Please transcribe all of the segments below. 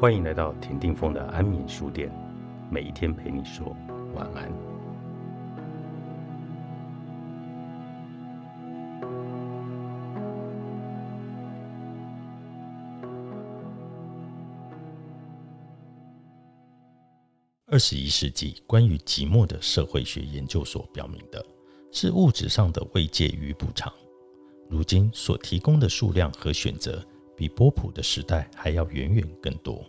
欢迎来到田定峰的安眠书店，每一天陪你说晚安。二十一世纪关于寂寞的社会学研究所表明的是物质上的慰藉与补偿。如今所提供的数量和选择，比波普的时代还要远远更多。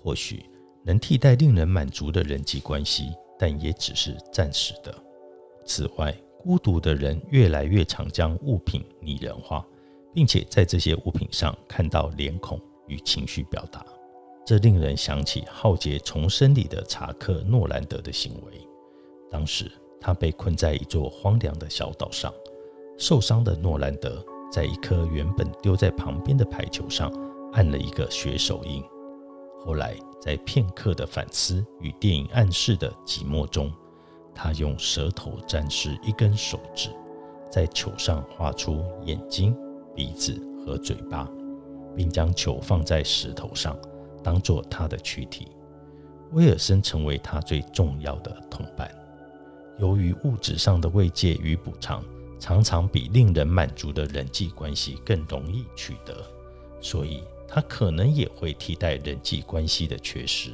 或许能替代令人满足的人际关系，但也只是暂时的。此外，孤独的人越来越常将物品拟人化，并且在这些物品上看到脸孔与情绪表达。这令人想起浩劫重生里的查克·诺兰德的行为。当时他被困在一座荒凉的小岛上，受伤的诺兰德在一颗原本丢在旁边的排球上按了一个血手印。后来，在片刻的反思与电影暗示的寂寞中，他用舌头沾湿一根手指，在球上画出眼睛、鼻子和嘴巴，并将球放在石头上。当做他的躯体，威尔森成为他最重要的同伴。由于物质上的慰藉与补偿常常比令人满足的人际关系更容易取得，所以他可能也会替代人际关系的缺失。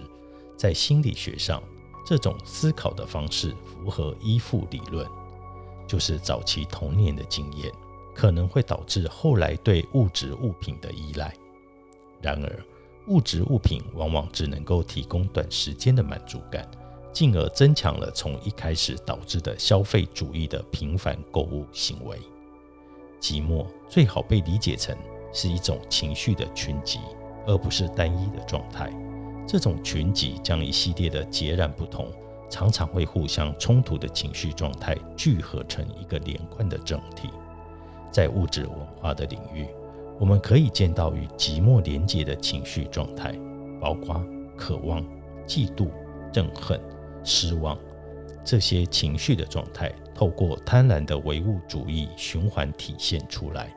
在心理学上，这种思考的方式符合依附理论，就是早期童年的经验可能会导致后来对物质物品的依赖。然而，物质物品往往只能够提供短时间的满足感，进而增强了从一开始导致的消费主义的频繁购物行为。寂寞最好被理解成是一种情绪的群集，而不是单一的状态。这种群集将一系列的截然不同、常常会互相冲突的情绪状态聚合成一个连贯的整体。在物质文化的领域。我们可以见到与寂寞连结的情绪状态，包括渴望、嫉妒、憎恨、失望这些情绪的状态，透过贪婪的唯物主义循环体现出来。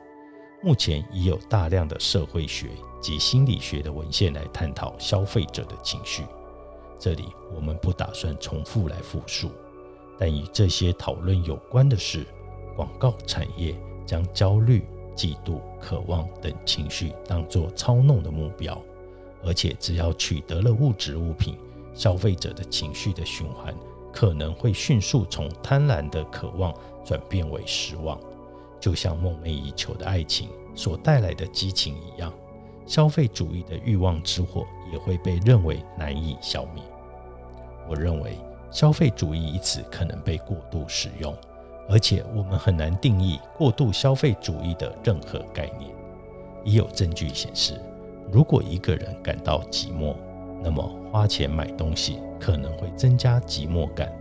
目前已有大量的社会学及心理学的文献来探讨消费者的情绪，这里我们不打算重复来复述。但与这些讨论有关的是，广告产业将焦虑。嫉妒、渴望等情绪当作操弄的目标，而且只要取得了物质物品，消费者的情绪的循环可能会迅速从贪婪的渴望转变为失望，就像梦寐以求的爱情所带来的激情一样。消费主义的欲望之火也会被认为难以消灭。我认为“消费主义”一词可能被过度使用。而且我们很难定义过度消费主义的任何概念。已有证据显示，如果一个人感到寂寞，那么花钱买东西可能会增加寂寞感，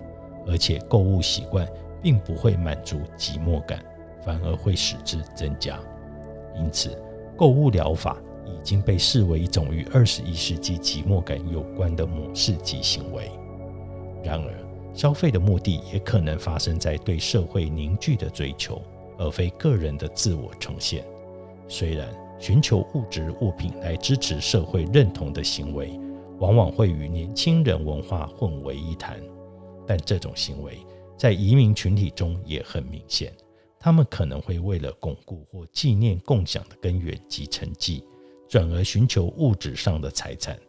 而且购物习惯并不会满足寂寞感，反而会使之增加。因此，购物疗法已经被视为一种与二十一世纪寂寞感有关的模式及行为。然而，消费的目的也可能发生在对社会凝聚的追求，而非个人的自我呈现。虽然寻求物质物品来支持社会认同的行为，往往会与年轻人文化混为一谈，但这种行为在移民群体中也很明显。他们可能会为了巩固或纪念共享的根源及成绩，转而寻求物质上的财产。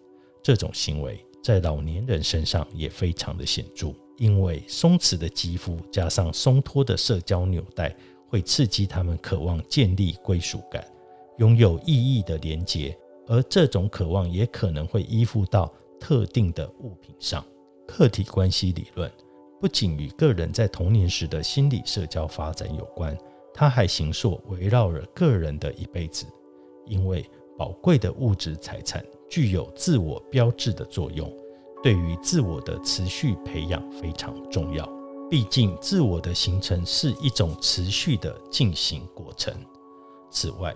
这种行为在老年人身上也非常的显著。因为松弛的肌肤加上松脱的社交纽带，会刺激他们渴望建立归属感、拥有意义的连结，而这种渴望也可能会依附到特定的物品上。客体关系理论不仅与个人在童年时的心理社交发展有关，它还形塑围绕着个人的一辈子。因为宝贵的物质财产具有自我标志的作用。对于自我的持续培养非常重要，毕竟自我的形成是一种持续的进行过程。此外，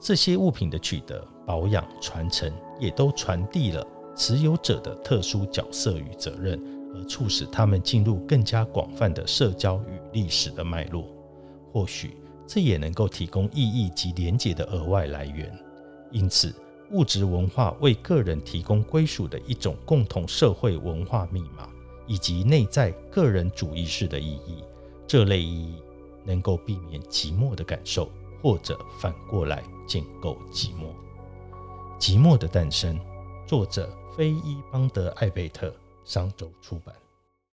这些物品的取得、保养、传承，也都传递了持有者的特殊角色与责任，而促使他们进入更加广泛的社交与历史的脉络。或许这也能够提供意义及连结的额外来源。因此，物质文化为个人提供归属的一种共同社会文化密码，以及内在个人主义式的意义。这类意义能够避免寂寞的感受，或者反过来建构寂寞。《寂寞的诞生》，作者菲伊邦德艾贝特，商周出版。